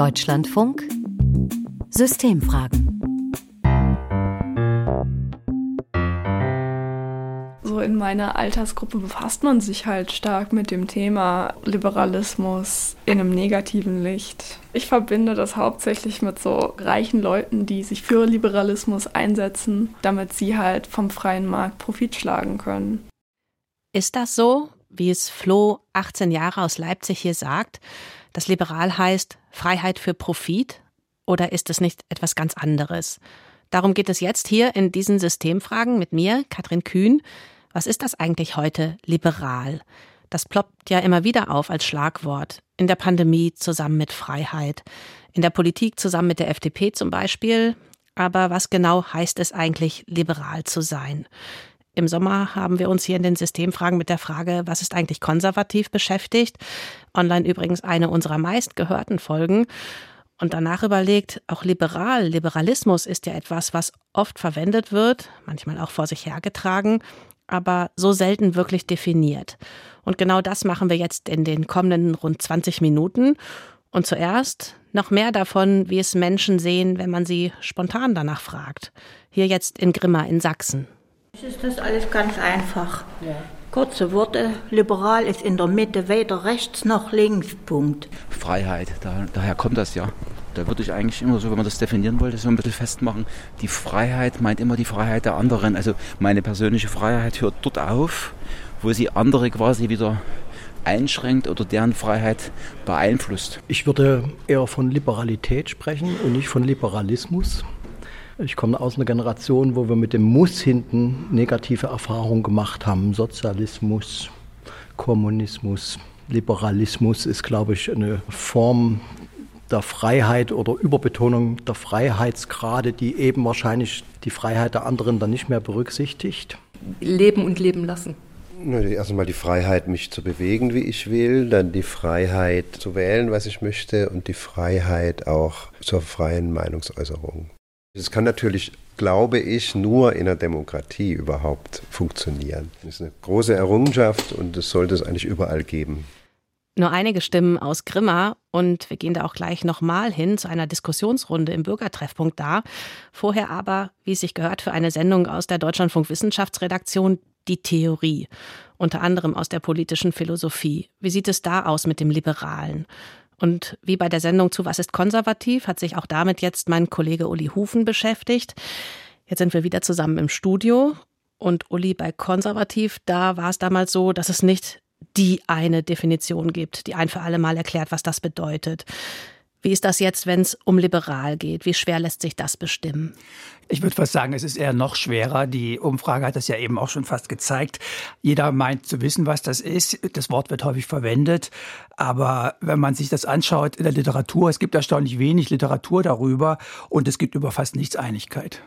Deutschlandfunk Systemfragen So in meiner Altersgruppe befasst man sich halt stark mit dem Thema Liberalismus in einem negativen Licht. Ich verbinde das hauptsächlich mit so reichen Leuten, die sich für Liberalismus einsetzen, damit sie halt vom freien Markt Profit schlagen können. Ist das so, wie es Flo, 18 Jahre aus Leipzig, hier sagt, dass liberal heißt Freiheit für Profit? Oder ist es nicht etwas ganz anderes? Darum geht es jetzt hier in diesen Systemfragen mit mir, Katrin Kühn. Was ist das eigentlich heute liberal? Das ploppt ja immer wieder auf als Schlagwort. In der Pandemie zusammen mit Freiheit. In der Politik zusammen mit der FDP zum Beispiel. Aber was genau heißt es eigentlich, liberal zu sein? Im Sommer haben wir uns hier in den Systemfragen mit der Frage, was ist eigentlich konservativ beschäftigt. Online übrigens eine unserer meistgehörten Folgen. Und danach überlegt, auch liberal, Liberalismus ist ja etwas, was oft verwendet wird, manchmal auch vor sich hergetragen, aber so selten wirklich definiert. Und genau das machen wir jetzt in den kommenden rund 20 Minuten. Und zuerst noch mehr davon, wie es Menschen sehen, wenn man sie spontan danach fragt. Hier jetzt in Grimma in Sachsen. Es ist das alles ganz einfach. Ja. Kurze Worte, liberal ist in der Mitte, weder rechts noch links, Punkt. Freiheit, da, daher kommt das ja. Da würde ich eigentlich immer so, wenn man das definieren wollte, so ein bisschen festmachen. Die Freiheit meint immer die Freiheit der anderen. Also meine persönliche Freiheit hört dort auf, wo sie andere quasi wieder einschränkt oder deren Freiheit beeinflusst. Ich würde eher von Liberalität sprechen und nicht von Liberalismus. Ich komme aus einer Generation, wo wir mit dem Muss hinten negative Erfahrungen gemacht haben. Sozialismus, Kommunismus, Liberalismus ist, glaube ich, eine Form der Freiheit oder Überbetonung der Freiheitsgrade, die eben wahrscheinlich die Freiheit der anderen dann nicht mehr berücksichtigt. Leben und leben lassen. Erstmal die Freiheit, mich zu bewegen, wie ich will, dann die Freiheit zu wählen, was ich möchte und die Freiheit auch zur freien Meinungsäußerung. Es kann natürlich, glaube ich, nur in einer Demokratie überhaupt funktionieren. Das ist eine große Errungenschaft und es sollte es eigentlich überall geben. Nur einige Stimmen aus Grimma und wir gehen da auch gleich nochmal hin zu einer Diskussionsrunde im Bürgertreffpunkt da. Vorher aber, wie es sich gehört, für eine Sendung aus der Deutschlandfunk Wissenschaftsredaktion die Theorie, unter anderem aus der politischen Philosophie. Wie sieht es da aus mit dem Liberalen? Und wie bei der Sendung zu Was ist konservativ, hat sich auch damit jetzt mein Kollege Uli Hufen beschäftigt. Jetzt sind wir wieder zusammen im Studio. Und Uli, bei konservativ, da war es damals so, dass es nicht die eine Definition gibt, die ein für alle Mal erklärt, was das bedeutet. Wie ist das jetzt, wenn es um liberal geht? Wie schwer lässt sich das bestimmen? Ich würde fast sagen, es ist eher noch schwerer. Die Umfrage hat das ja eben auch schon fast gezeigt. Jeder meint zu wissen, was das ist. Das Wort wird häufig verwendet. Aber wenn man sich das anschaut in der Literatur, es gibt erstaunlich wenig Literatur darüber und es gibt über fast nichts Einigkeit.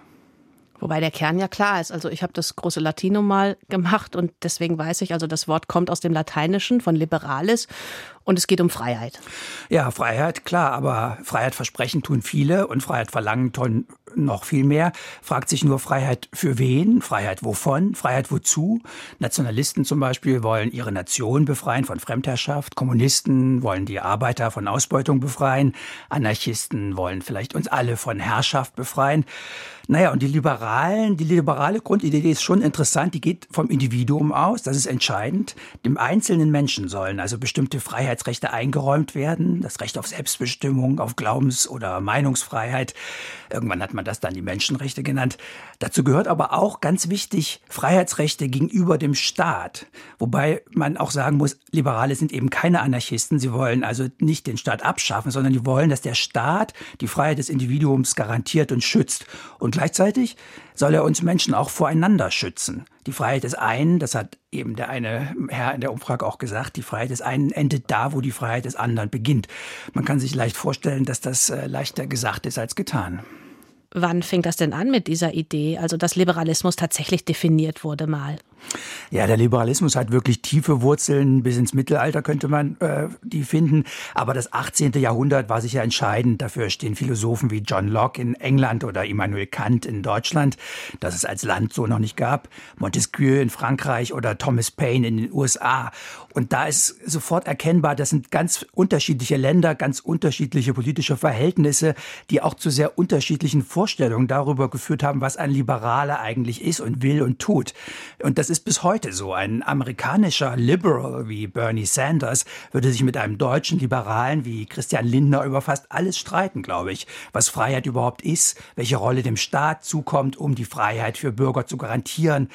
Wobei der Kern ja klar ist. Also ich habe das große Latinum mal gemacht und deswegen weiß ich, also das Wort kommt aus dem Lateinischen von liberalis und es geht um Freiheit. Ja, Freiheit, klar, aber Freiheit versprechen tun viele und Freiheit verlangen tun noch viel mehr. Fragt sich nur Freiheit für wen? Freiheit wovon? Freiheit wozu? Nationalisten zum Beispiel wollen ihre Nation befreien von Fremdherrschaft. Kommunisten wollen die Arbeiter von Ausbeutung befreien. Anarchisten wollen vielleicht uns alle von Herrschaft befreien. Naja, und die Liberalen, die liberale Grundidee ist schon interessant. Die geht vom Individuum aus. Das ist entscheidend. Dem einzelnen Menschen sollen also bestimmte Freiheitsrechte eingeräumt werden. Das Recht auf Selbstbestimmung, auf Glaubens- oder Meinungsfreiheit. Irgendwann hat man das dann die Menschenrechte genannt. Dazu gehört aber auch ganz wichtig Freiheitsrechte gegenüber dem Staat. Wobei man auch sagen muss, Liberale sind eben keine Anarchisten. Sie wollen also nicht den Staat abschaffen, sondern die wollen, dass der Staat die Freiheit des Individuums garantiert und schützt. Und gleichzeitig soll er uns Menschen auch voreinander schützen. Die Freiheit des einen, das hat eben der eine Herr in der Umfrage auch gesagt, die Freiheit des einen endet da, wo die Freiheit des anderen beginnt. Man kann sich leicht vorstellen, dass das äh, leichter gesagt ist als getan. Wann fing das denn an mit dieser Idee, also dass Liberalismus tatsächlich definiert wurde mal? Ja, der Liberalismus hat wirklich tiefe Wurzeln. Bis ins Mittelalter könnte man äh, die finden. Aber das 18. Jahrhundert war sicher entscheidend. Dafür stehen Philosophen wie John Locke in England oder Immanuel Kant in Deutschland, das es als Land so noch nicht gab. Montesquieu in Frankreich oder Thomas Paine in den USA. Und da ist sofort erkennbar, das sind ganz unterschiedliche Länder, ganz unterschiedliche politische Verhältnisse, die auch zu sehr unterschiedlichen Vorstellungen darüber geführt haben, was ein Liberaler eigentlich ist und will und tut. Und das ist bis heute so. Ein amerikanischer Liberal wie Bernie Sanders würde sich mit einem deutschen Liberalen wie Christian Lindner über fast alles streiten, glaube ich. Was Freiheit überhaupt ist, welche Rolle dem Staat zukommt, um die Freiheit für Bürger zu garantieren.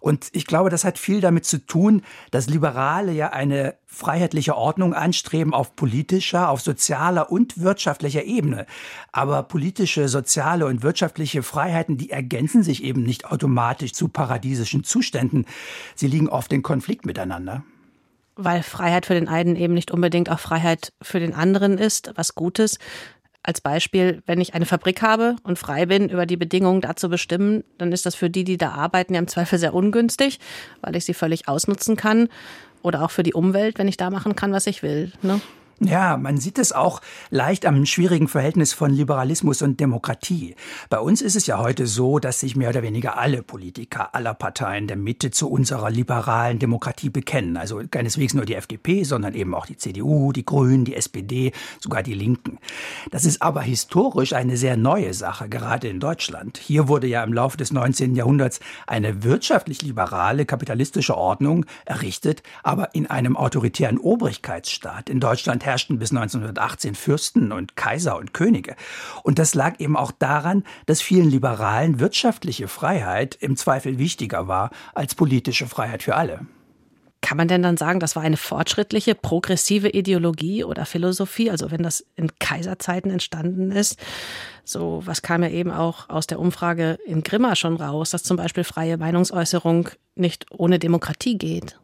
Und ich glaube, das hat viel damit zu tun, dass Liberale ja eine freiheitliche Ordnung anstreben auf politischer, auf sozialer und wirtschaftlicher Ebene. Aber politische, soziale und wirtschaftliche Freiheiten, die ergänzen sich eben nicht automatisch zu paradiesischen Zuständen. Sie liegen oft in Konflikt miteinander. Weil Freiheit für den einen eben nicht unbedingt auch Freiheit für den anderen ist, was Gutes. Als Beispiel, wenn ich eine Fabrik habe und frei bin, über die Bedingungen da zu bestimmen, dann ist das für die, die da arbeiten, ja im Zweifel sehr ungünstig, weil ich sie völlig ausnutzen kann. Oder auch für die Umwelt, wenn ich da machen kann, was ich will. Ne? Ja, man sieht es auch leicht am schwierigen Verhältnis von Liberalismus und Demokratie. Bei uns ist es ja heute so, dass sich mehr oder weniger alle Politiker aller Parteien der Mitte zu unserer liberalen Demokratie bekennen. Also keineswegs nur die FDP, sondern eben auch die CDU, die Grünen, die SPD, sogar die Linken. Das ist aber historisch eine sehr neue Sache, gerade in Deutschland. Hier wurde ja im Laufe des 19. Jahrhunderts eine wirtschaftlich liberale kapitalistische Ordnung errichtet, aber in einem autoritären Obrigkeitsstaat. In Deutschland herrschten bis 1918 Fürsten und Kaiser und Könige. Und das lag eben auch daran, dass vielen Liberalen wirtschaftliche Freiheit im Zweifel wichtiger war als politische Freiheit für alle. Kann man denn dann sagen, das war eine fortschrittliche, progressive Ideologie oder Philosophie? Also wenn das in Kaiserzeiten entstanden ist, so was kam ja eben auch aus der Umfrage in Grimma schon raus, dass zum Beispiel freie Meinungsäußerung nicht ohne Demokratie geht.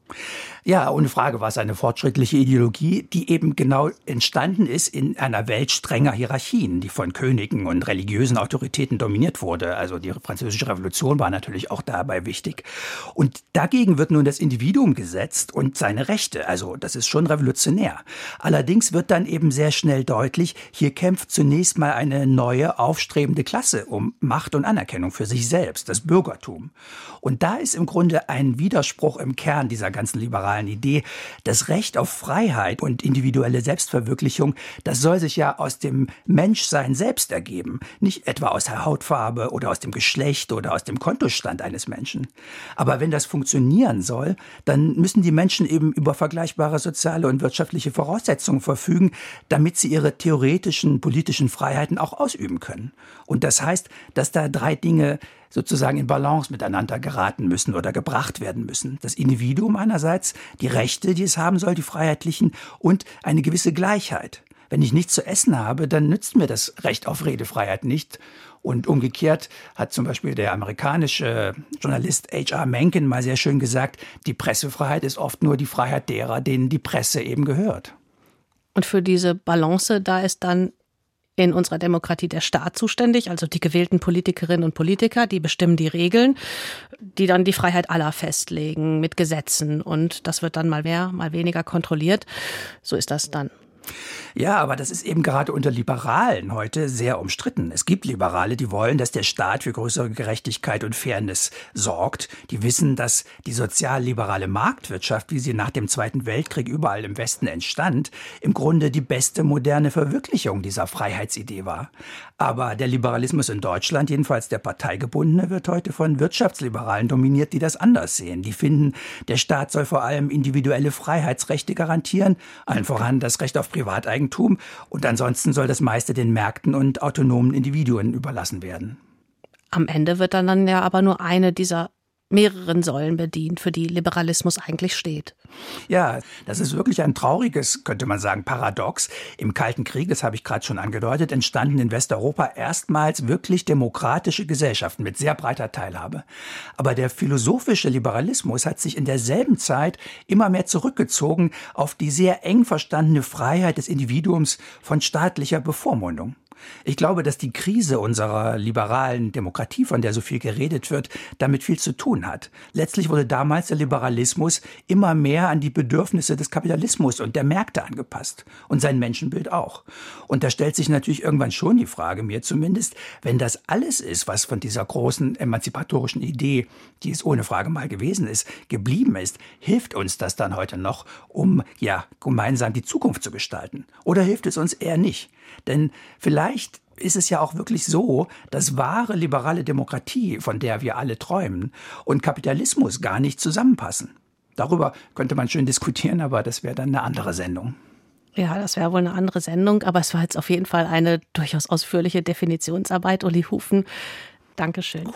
Ja, ohne Frage war es eine fortschrittliche Ideologie, die eben genau entstanden ist in einer Welt strenger Hierarchien, die von Königen und religiösen Autoritäten dominiert wurde. Also die französische Revolution war natürlich auch dabei wichtig. Und dagegen wird nun das Individuum gesetzt und seine Rechte. Also das ist schon revolutionär. Allerdings wird dann eben sehr schnell deutlich, hier kämpft zunächst mal eine neue, aufstrebende Klasse um Macht und Anerkennung für sich selbst, das Bürgertum. Und da ist im Grunde ein Widerspruch im Kern dieser ganzen liberalen Idee. Das Recht auf Freiheit und individuelle Selbstverwirklichung, das soll sich ja aus dem Menschsein selbst ergeben, nicht etwa aus der Hautfarbe oder aus dem Geschlecht oder aus dem Kontostand eines Menschen. Aber wenn das funktionieren soll, dann müssen die Menschen eben über vergleichbare soziale und wirtschaftliche Voraussetzungen verfügen, damit sie ihre theoretischen politischen Freiheiten auch ausüben können. Und das heißt, dass da drei Dinge sozusagen in Balance miteinander geraten müssen oder gebracht werden müssen. Das Individuum einerseits, die Rechte, die es haben soll, die freiheitlichen und eine gewisse Gleichheit. Wenn ich nichts zu essen habe, dann nützt mir das Recht auf Redefreiheit nicht. Und umgekehrt hat zum Beispiel der amerikanische Journalist H.R. Mencken mal sehr schön gesagt, die Pressefreiheit ist oft nur die Freiheit derer, denen die Presse eben gehört. Und für diese Balance, da ist dann in unserer Demokratie der Staat zuständig, also die gewählten Politikerinnen und Politiker, die bestimmen die Regeln, die dann die Freiheit aller festlegen mit Gesetzen und das wird dann mal mehr, mal weniger kontrolliert. So ist das dann. Ja, aber das ist eben gerade unter Liberalen heute sehr umstritten. Es gibt Liberale, die wollen, dass der Staat für größere Gerechtigkeit und Fairness sorgt. Die wissen, dass die sozialliberale Marktwirtschaft, wie sie nach dem Zweiten Weltkrieg überall im Westen entstand, im Grunde die beste moderne Verwirklichung dieser Freiheitsidee war. Aber der Liberalismus in Deutschland, jedenfalls der parteigebundene, wird heute von Wirtschaftsliberalen dominiert, die das anders sehen. Die finden, der Staat soll vor allem individuelle Freiheitsrechte garantieren, allen voran das Recht auf Privateigentum und ansonsten soll das meiste den Märkten und autonomen Individuen überlassen werden. Am Ende wird dann, dann ja aber nur eine dieser mehreren Säulen bedient, für die Liberalismus eigentlich steht. Ja, das ist wirklich ein trauriges, könnte man sagen, Paradox. Im Kalten Krieg, das habe ich gerade schon angedeutet, entstanden in Westeuropa erstmals wirklich demokratische Gesellschaften mit sehr breiter Teilhabe. Aber der philosophische Liberalismus hat sich in derselben Zeit immer mehr zurückgezogen auf die sehr eng verstandene Freiheit des Individuums von staatlicher Bevormundung. Ich glaube, dass die Krise unserer liberalen Demokratie, von der so viel geredet wird, damit viel zu tun hat. Letztlich wurde damals der Liberalismus immer mehr an die Bedürfnisse des Kapitalismus und der Märkte angepasst und sein Menschenbild auch. Und da stellt sich natürlich irgendwann schon die Frage, mir zumindest, wenn das alles ist, was von dieser großen emanzipatorischen Idee, die es ohne Frage mal gewesen ist, geblieben ist, hilft uns das dann heute noch, um ja gemeinsam die Zukunft zu gestalten? Oder hilft es uns eher nicht? Denn vielleicht ist es ja auch wirklich so, dass wahre liberale Demokratie, von der wir alle träumen, und Kapitalismus gar nicht zusammenpassen. Darüber könnte man schön diskutieren, aber das wäre dann eine andere Sendung. Ja, das wäre wohl eine andere Sendung, aber es war jetzt auf jeden Fall eine durchaus ausführliche Definitionsarbeit, Uli Hufen. Dankeschön.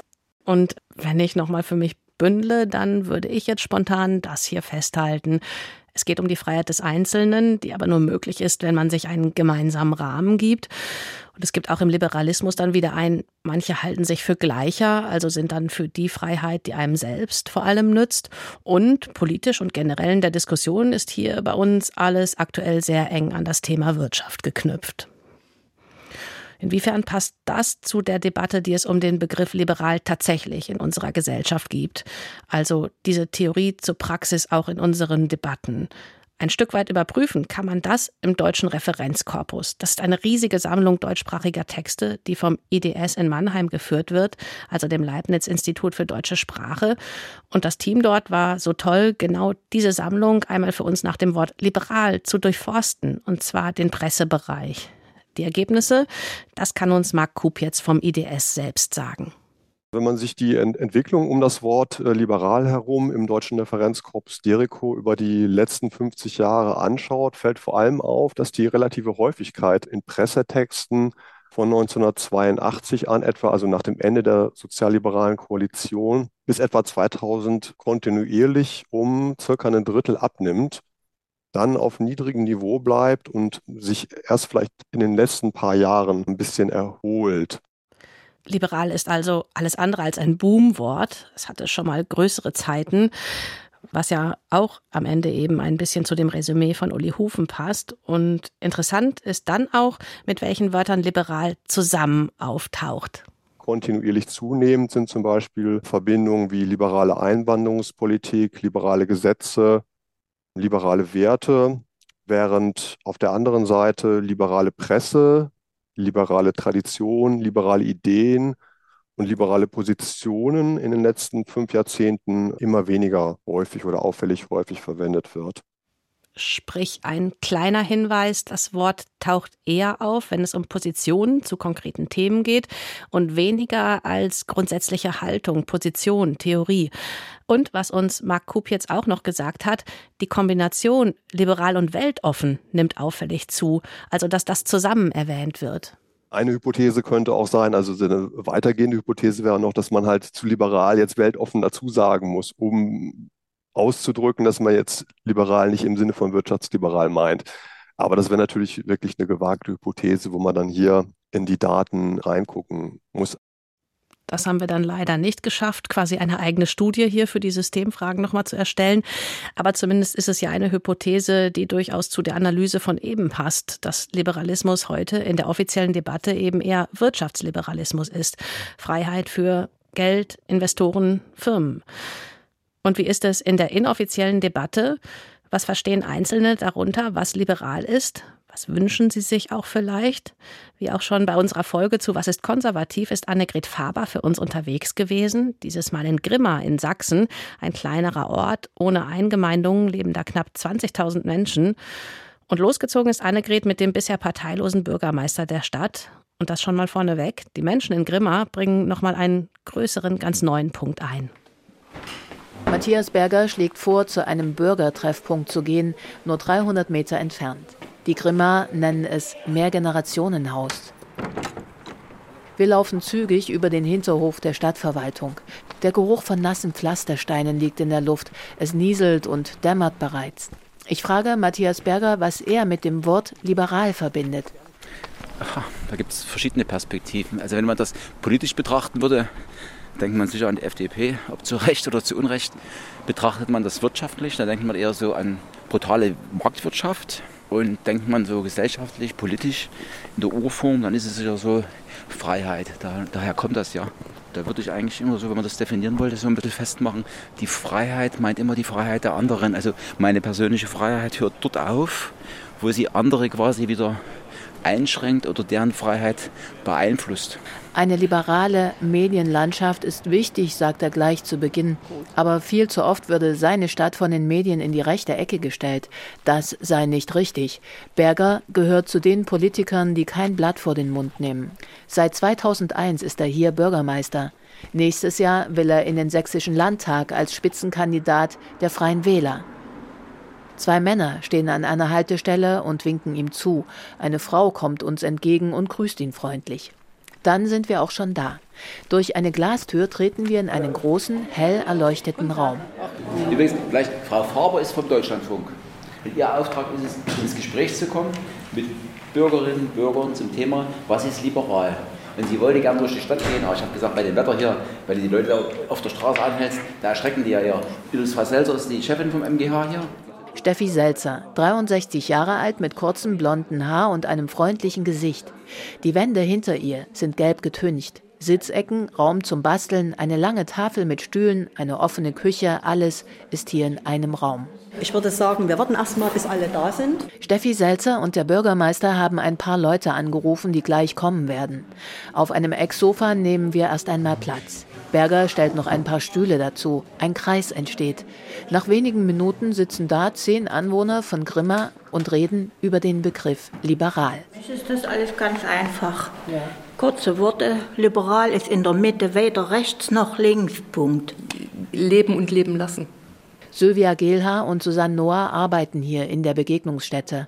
Und wenn ich nochmal für mich bündle, dann würde ich jetzt spontan das hier festhalten. Es geht um die Freiheit des Einzelnen, die aber nur möglich ist, wenn man sich einen gemeinsamen Rahmen gibt. Und es gibt auch im Liberalismus dann wieder ein, manche halten sich für gleicher, also sind dann für die Freiheit, die einem selbst vor allem nützt. Und politisch und generell in der Diskussion ist hier bei uns alles aktuell sehr eng an das Thema Wirtschaft geknüpft. Inwiefern passt das zu der Debatte, die es um den Begriff liberal tatsächlich in unserer Gesellschaft gibt? Also diese Theorie zur Praxis auch in unseren Debatten. Ein Stück weit überprüfen kann man das im deutschen Referenzkorpus. Das ist eine riesige Sammlung deutschsprachiger Texte, die vom IDS in Mannheim geführt wird, also dem Leibniz-Institut für deutsche Sprache. Und das Team dort war so toll, genau diese Sammlung einmal für uns nach dem Wort liberal zu durchforsten, und zwar den Pressebereich. Die Ergebnisse, das kann uns Marc Kup jetzt vom IDS selbst sagen. Wenn man sich die Ent Entwicklung um das Wort äh, liberal herum im deutschen Referenzkorpus Derico über die letzten 50 Jahre anschaut, fällt vor allem auf, dass die relative Häufigkeit in Pressetexten von 1982 an etwa, also nach dem Ende der sozialliberalen Koalition, bis etwa 2000 kontinuierlich um circa ein Drittel abnimmt dann auf niedrigem Niveau bleibt und sich erst vielleicht in den letzten paar Jahren ein bisschen erholt. Liberal ist also alles andere als ein Boomwort. Es hatte schon mal größere Zeiten, was ja auch am Ende eben ein bisschen zu dem Resümee von Uli Hufen passt. Und interessant ist dann auch, mit welchen Wörtern liberal zusammen auftaucht. Kontinuierlich zunehmend sind zum Beispiel Verbindungen wie liberale Einwanderungspolitik, liberale Gesetze, liberale Werte, während auf der anderen Seite liberale Presse, liberale Tradition, liberale Ideen und liberale Positionen in den letzten fünf Jahrzehnten immer weniger häufig oder auffällig häufig verwendet wird. Sprich, ein kleiner Hinweis, das Wort taucht eher auf, wenn es um Positionen zu konkreten Themen geht und weniger als grundsätzliche Haltung, Position, Theorie. Und was uns Marc Kup jetzt auch noch gesagt hat, die Kombination liberal und weltoffen nimmt auffällig zu, also dass das zusammen erwähnt wird. Eine Hypothese könnte auch sein, also eine weitergehende Hypothese wäre noch, dass man halt zu liberal jetzt weltoffen dazu sagen muss, um auszudrücken, dass man jetzt liberal nicht im Sinne von wirtschaftsliberal meint. Aber das wäre natürlich wirklich eine gewagte Hypothese, wo man dann hier in die Daten reingucken muss. Das haben wir dann leider nicht geschafft, quasi eine eigene Studie hier für die Systemfragen nochmal zu erstellen. Aber zumindest ist es ja eine Hypothese, die durchaus zu der Analyse von eben passt, dass Liberalismus heute in der offiziellen Debatte eben eher Wirtschaftsliberalismus ist. Freiheit für Geld, Investoren, Firmen. Und wie ist es in der inoffiziellen Debatte? Was verstehen Einzelne darunter, was liberal ist? Was wünschen sie sich auch vielleicht? Wie auch schon bei unserer Folge zu Was ist konservativ ist Annegret Faber für uns unterwegs gewesen. Dieses Mal in Grimma in Sachsen, ein kleinerer Ort. Ohne Eingemeindungen leben da knapp 20.000 Menschen. Und losgezogen ist Annegret mit dem bisher parteilosen Bürgermeister der Stadt. Und das schon mal vorneweg. Die Menschen in Grimma bringen nochmal einen größeren, ganz neuen Punkt ein. Matthias Berger schlägt vor, zu einem Bürgertreffpunkt zu gehen, nur 300 Meter entfernt. Die Grimmer nennen es Mehrgenerationenhaus. Wir laufen zügig über den Hinterhof der Stadtverwaltung. Der Geruch von nassen Pflastersteinen liegt in der Luft. Es nieselt und dämmert bereits. Ich frage Matthias Berger, was er mit dem Wort liberal verbindet. Aha, da gibt es verschiedene Perspektiven. Also wenn man das politisch betrachten würde, denkt man sicher an die FDP, ob zu Recht oder zu Unrecht. Betrachtet man das wirtschaftlich, dann denkt man eher so an brutale Marktwirtschaft. Und denkt man so gesellschaftlich, politisch in der Urform, dann ist es ja so Freiheit. Da, daher kommt das ja. Da würde ich eigentlich immer so, wenn man das definieren wollte, so ein bisschen festmachen. Die Freiheit meint immer die Freiheit der anderen. Also meine persönliche Freiheit hört dort auf, wo sie andere quasi wieder einschränkt oder deren Freiheit beeinflusst. Eine liberale Medienlandschaft ist wichtig, sagt er gleich zu Beginn. Aber viel zu oft würde seine Stadt von den Medien in die rechte Ecke gestellt. Das sei nicht richtig. Berger gehört zu den Politikern, die kein Blatt vor den Mund nehmen. Seit 2001 ist er hier Bürgermeister. Nächstes Jahr will er in den Sächsischen Landtag als Spitzenkandidat der Freien Wähler. Zwei Männer stehen an einer Haltestelle und winken ihm zu. Eine Frau kommt uns entgegen und grüßt ihn freundlich. Dann sind wir auch schon da. Durch eine Glastür treten wir in einen großen, hell erleuchteten Raum. Übrigens, vielleicht Frau Faber ist vom Deutschlandfunk. Ihr Auftrag ist es, ins Gespräch zu kommen mit Bürgerinnen und Bürgern zum Thema, was ist liberal. Und sie wollte gerne durch die Stadt gehen, aber ich habe gesagt, bei dem Wetter hier, wenn du die Leute auf der Straße anhältst, da erschrecken die ja eher. Ilus Selser ist die Chefin vom MGH hier. Steffi Selzer, 63 Jahre alt mit kurzem blonden Haar und einem freundlichen Gesicht. Die Wände hinter ihr sind gelb getüncht. Sitzecken, Raum zum Basteln, eine lange Tafel mit Stühlen, eine offene Küche, alles ist hier in einem Raum. Ich würde sagen, wir warten erstmal, bis alle da sind. Steffi Selzer und der Bürgermeister haben ein paar Leute angerufen, die gleich kommen werden. Auf einem Ecksofa nehmen wir erst einmal Platz. Berger stellt noch ein paar Stühle dazu. Ein Kreis entsteht. Nach wenigen Minuten sitzen da zehn Anwohner von Grimma und reden über den Begriff liberal. Es ist das alles ganz einfach. Ja. Kurze Worte, liberal ist in der Mitte weder rechts noch links. Punkt. Leben und leben lassen. Sylvia Gehlhaar und Susanne Noah arbeiten hier in der Begegnungsstätte.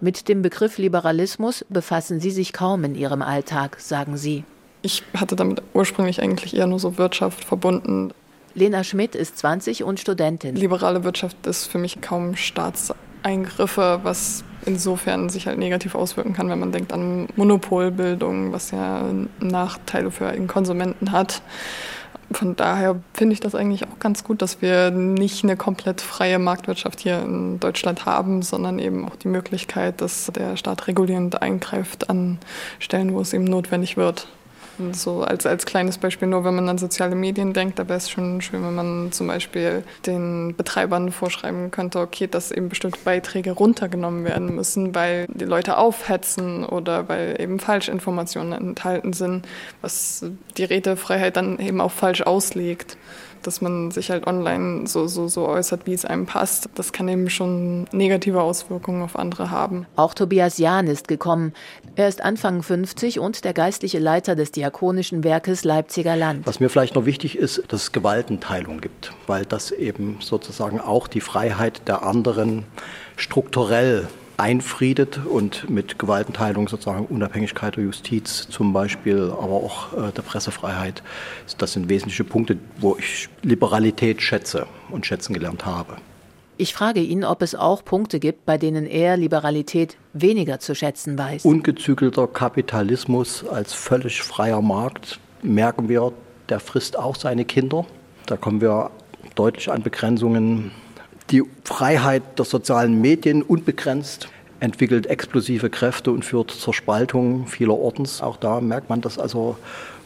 Mit dem Begriff Liberalismus befassen sie sich kaum in ihrem Alltag, sagen sie. Ich hatte damit ursprünglich eigentlich eher nur so Wirtschaft verbunden. Lena Schmidt ist 20 und Studentin. Liberale Wirtschaft ist für mich kaum Staatseingriffe, was insofern sich halt negativ auswirken kann, wenn man denkt an Monopolbildung, was ja Nachteile für den Konsumenten hat. Von daher finde ich das eigentlich auch ganz gut, dass wir nicht eine komplett freie Marktwirtschaft hier in Deutschland haben, sondern eben auch die Möglichkeit, dass der Staat regulierend eingreift an Stellen, wo es eben notwendig wird. So als, als kleines Beispiel, nur wenn man an soziale Medien denkt, wäre es schon schön, wenn man zum Beispiel den Betreibern vorschreiben könnte, okay, dass eben bestimmte Beiträge runtergenommen werden müssen, weil die Leute aufhetzen oder weil eben Falschinformationen enthalten sind, was die Redefreiheit dann eben auch falsch auslegt dass man sich halt online so, so, so äußert, wie es einem passt. Das kann eben schon negative Auswirkungen auf andere haben. Auch Tobias Jahn ist gekommen. Er ist Anfang 50 und der geistliche Leiter des Diakonischen Werkes Leipziger Land. Was mir vielleicht noch wichtig ist, dass es Gewaltenteilung gibt, weil das eben sozusagen auch die Freiheit der anderen strukturell einfriedet und mit Gewaltenteilung sozusagen Unabhängigkeit der Justiz zum Beispiel, aber auch äh, der Pressefreiheit. Das sind wesentliche Punkte, wo ich Liberalität schätze und schätzen gelernt habe. Ich frage ihn, ob es auch Punkte gibt, bei denen er Liberalität weniger zu schätzen weiß. Ungezügelter Kapitalismus als völlig freier Markt, merken wir, der frisst auch seine Kinder. Da kommen wir deutlich an Begrenzungen die Freiheit der sozialen Medien unbegrenzt entwickelt explosive Kräfte und führt zur Spaltung vielerorts. Auch da merkt man, dass also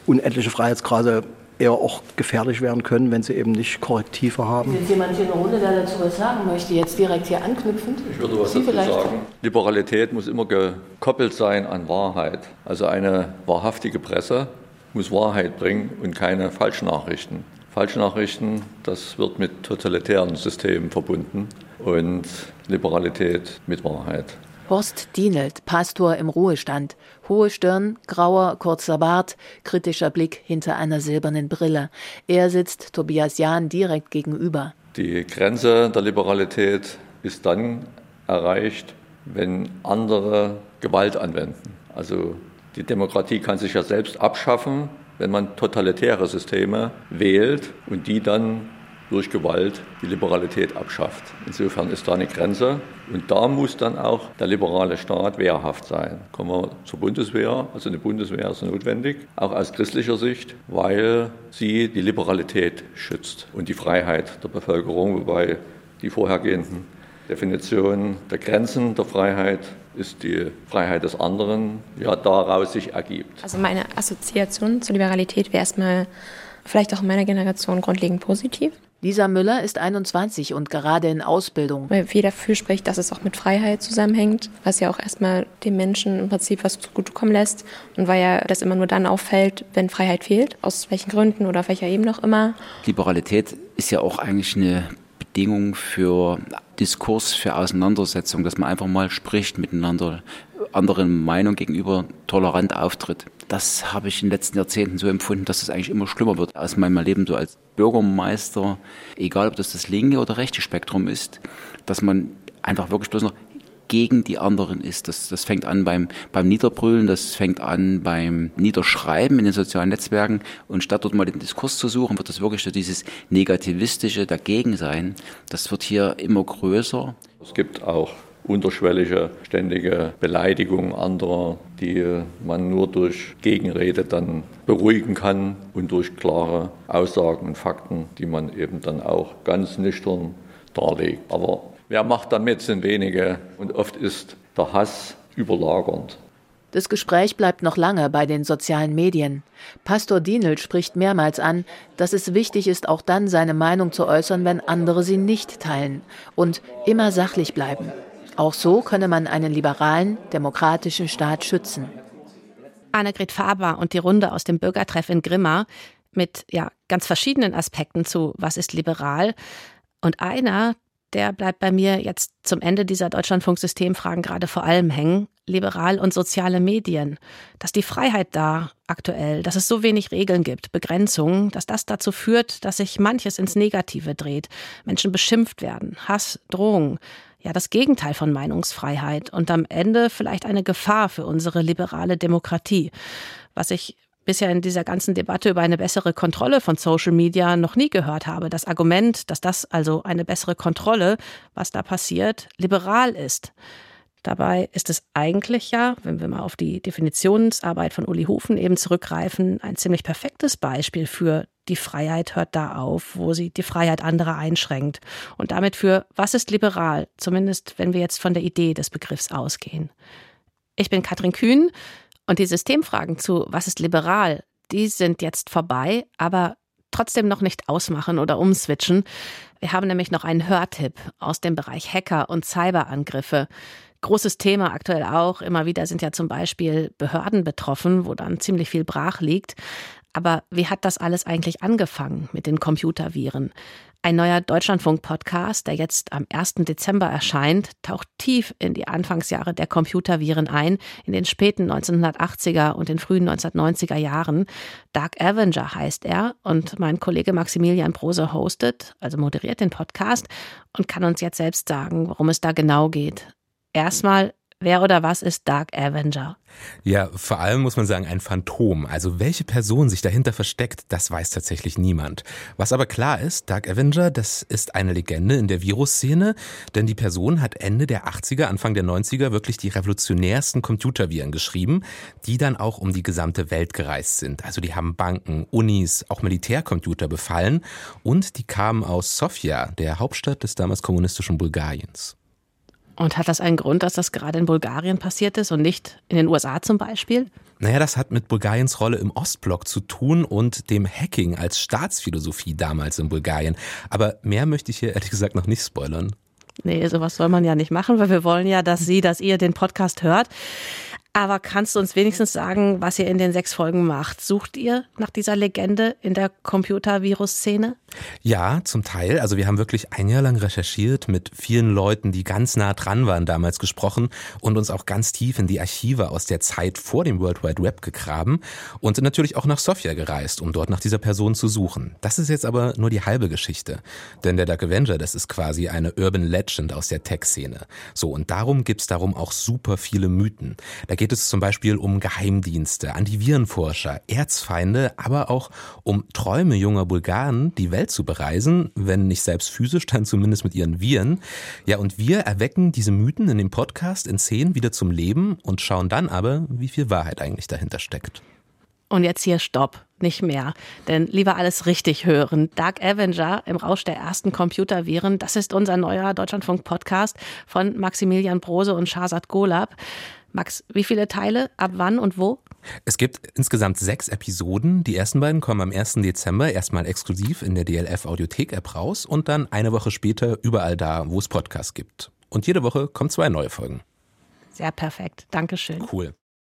unendliche Freiheitsgrade eher auch gefährlich werden können, wenn sie eben nicht Korrektive haben. Ist jemand hier in der Runde, der dazu was sagen möchte, jetzt direkt hier anknüpfend? Ich würde was sie dazu sagen. Liberalität muss immer gekoppelt sein an Wahrheit. Also eine wahrhaftige Presse muss Wahrheit bringen und keine Falschnachrichten. Falschnachrichten, das wird mit totalitären Systemen verbunden und Liberalität mit Wahrheit. Horst Dienelt, Pastor im Ruhestand. Hohe Stirn, grauer, kurzer Bart, kritischer Blick hinter einer silbernen Brille. Er sitzt Tobias Jahn direkt gegenüber. Die Grenze der Liberalität ist dann erreicht, wenn andere Gewalt anwenden. Also die Demokratie kann sich ja selbst abschaffen, wenn man totalitäre Systeme wählt und die dann durch Gewalt die Liberalität abschafft. Insofern ist da eine Grenze und da muss dann auch der liberale Staat wehrhaft sein. Kommen wir zur Bundeswehr. Also eine Bundeswehr ist notwendig, auch aus christlicher Sicht, weil sie die Liberalität schützt und die Freiheit der Bevölkerung, wobei die vorhergehenden Definition der Grenzen der Freiheit ist die Freiheit des anderen, ja daraus sich ergibt. Also meine Assoziation zur Liberalität wäre erstmal vielleicht auch in meiner Generation grundlegend positiv. Lisa Müller ist 21 und gerade in Ausbildung. Weil viel dafür spricht, dass es auch mit Freiheit zusammenhängt, was ja auch erstmal dem Menschen im Prinzip was zugutekommen lässt und weil ja das immer nur dann auffällt, wenn Freiheit fehlt, aus welchen Gründen oder auf welcher Ebene auch immer. Liberalität ist ja auch eigentlich eine Bedingung für Diskurs, für Auseinandersetzung, dass man einfach mal spricht miteinander, anderen Meinung gegenüber tolerant auftritt. Das habe ich in den letzten Jahrzehnten so empfunden, dass es eigentlich immer schlimmer wird. Aus meinem Leben so als Bürgermeister, egal ob das das linke oder rechte Spektrum ist, dass man einfach wirklich bloß noch gegen die anderen ist. Das, das fängt an beim, beim Niederbrüllen, das fängt an beim Niederschreiben in den sozialen Netzwerken. Und statt dort mal den Diskurs zu suchen, wird das wirklich so dieses Negativistische dagegen sein. Das wird hier immer größer. Es gibt auch unterschwellige, ständige Beleidigung anderer, die man nur durch Gegenrede dann beruhigen kann und durch klare Aussagen und Fakten, die man eben dann auch ganz nüchtern darlegt. Aber wer macht damit, sind wenige und oft ist der Hass überlagernd. Das Gespräch bleibt noch lange bei den sozialen Medien. Pastor Dienel spricht mehrmals an, dass es wichtig ist, auch dann seine Meinung zu äußern, wenn andere sie nicht teilen und immer sachlich bleiben. Auch so könne man einen liberalen, demokratischen Staat schützen. Annegret Faber und die Runde aus dem Bürgertreff in Grimma mit ja, ganz verschiedenen Aspekten zu Was ist liberal? Und einer, der bleibt bei mir jetzt zum Ende dieser Deutschlandfunksystemfragen gerade vor allem hängen. Liberal und soziale Medien. Dass die Freiheit da aktuell, dass es so wenig Regeln gibt, Begrenzungen, dass das dazu führt, dass sich manches ins Negative dreht. Menschen beschimpft werden, Hass, Drohungen ja das Gegenteil von Meinungsfreiheit und am Ende vielleicht eine Gefahr für unsere liberale Demokratie. Was ich bisher in dieser ganzen Debatte über eine bessere Kontrolle von Social Media noch nie gehört habe. Das Argument, dass das also eine bessere Kontrolle, was da passiert, liberal ist. Dabei ist es eigentlich ja, wenn wir mal auf die Definitionsarbeit von Uli Hufen eben zurückgreifen, ein ziemlich perfektes Beispiel für die Freiheit hört da auf, wo sie die Freiheit anderer einschränkt. Und damit für was ist liberal, zumindest wenn wir jetzt von der Idee des Begriffs ausgehen. Ich bin Katrin Kühn und die Systemfragen zu was ist liberal, die sind jetzt vorbei, aber trotzdem noch nicht ausmachen oder umswitchen. Wir haben nämlich noch einen Hörtipp aus dem Bereich Hacker und Cyberangriffe. Großes Thema aktuell auch. Immer wieder sind ja zum Beispiel Behörden betroffen, wo dann ziemlich viel brach liegt. Aber wie hat das alles eigentlich angefangen mit den Computerviren? Ein neuer Deutschlandfunk-Podcast, der jetzt am 1. Dezember erscheint, taucht tief in die Anfangsjahre der Computerviren ein, in den späten 1980er und den frühen 1990er Jahren. Dark Avenger heißt er und mein Kollege Maximilian Brose hostet, also moderiert den Podcast und kann uns jetzt selbst sagen, worum es da genau geht. Erstmal, wer oder was ist Dark Avenger? Ja, vor allem muss man sagen, ein Phantom. Also welche Person sich dahinter versteckt, das weiß tatsächlich niemand. Was aber klar ist, Dark Avenger, das ist eine Legende in der Virusszene, denn die Person hat Ende der 80er, Anfang der 90er wirklich die revolutionärsten Computerviren geschrieben, die dann auch um die gesamte Welt gereist sind. Also die haben Banken, Unis, auch Militärcomputer befallen und die kamen aus Sofia, der Hauptstadt des damals kommunistischen Bulgariens. Und hat das einen Grund, dass das gerade in Bulgarien passiert ist und nicht in den USA zum Beispiel? Naja, das hat mit Bulgariens Rolle im Ostblock zu tun und dem Hacking als Staatsphilosophie damals in Bulgarien. Aber mehr möchte ich hier ehrlich gesagt noch nicht spoilern. Nee, sowas soll man ja nicht machen, weil wir wollen ja, dass Sie, dass ihr den Podcast hört. Aber kannst du uns wenigstens sagen, was ihr in den sechs Folgen macht? Sucht ihr nach dieser Legende in der Computervirus-Szene? Ja, zum Teil. Also wir haben wirklich ein Jahr lang recherchiert, mit vielen Leuten, die ganz nah dran waren, damals gesprochen und uns auch ganz tief in die Archive aus der Zeit vor dem World Wide Web gegraben und sind natürlich auch nach Sofia gereist, um dort nach dieser Person zu suchen. Das ist jetzt aber nur die halbe Geschichte. Denn der Dark Avenger, das ist quasi eine Urban Legend aus der Tech-Szene. So, und darum gibt's darum auch super viele Mythen. Da geht es zum Beispiel um Geheimdienste, Antivirenforscher, Erzfeinde, aber auch um Träume junger Bulgaren, die Welt zu bereisen, wenn nicht selbst physisch, dann zumindest mit ihren Viren. Ja, und wir erwecken diese Mythen in dem Podcast in Szenen wieder zum Leben und schauen dann aber, wie viel Wahrheit eigentlich dahinter steckt. Und jetzt hier Stopp. nicht mehr. Denn lieber alles richtig hören. Dark Avenger im Rausch der ersten Computerviren, das ist unser neuer Deutschlandfunk-Podcast von Maximilian Brose und Shahzad Golab. Max, wie viele Teile, ab wann und wo? Es gibt insgesamt sechs Episoden. Die ersten beiden kommen am 1. Dezember erstmal exklusiv in der DLF Audiothek App raus und dann eine Woche später überall da, wo es Podcasts gibt. Und jede Woche kommen zwei neue Folgen. Sehr perfekt. Dankeschön. Cool.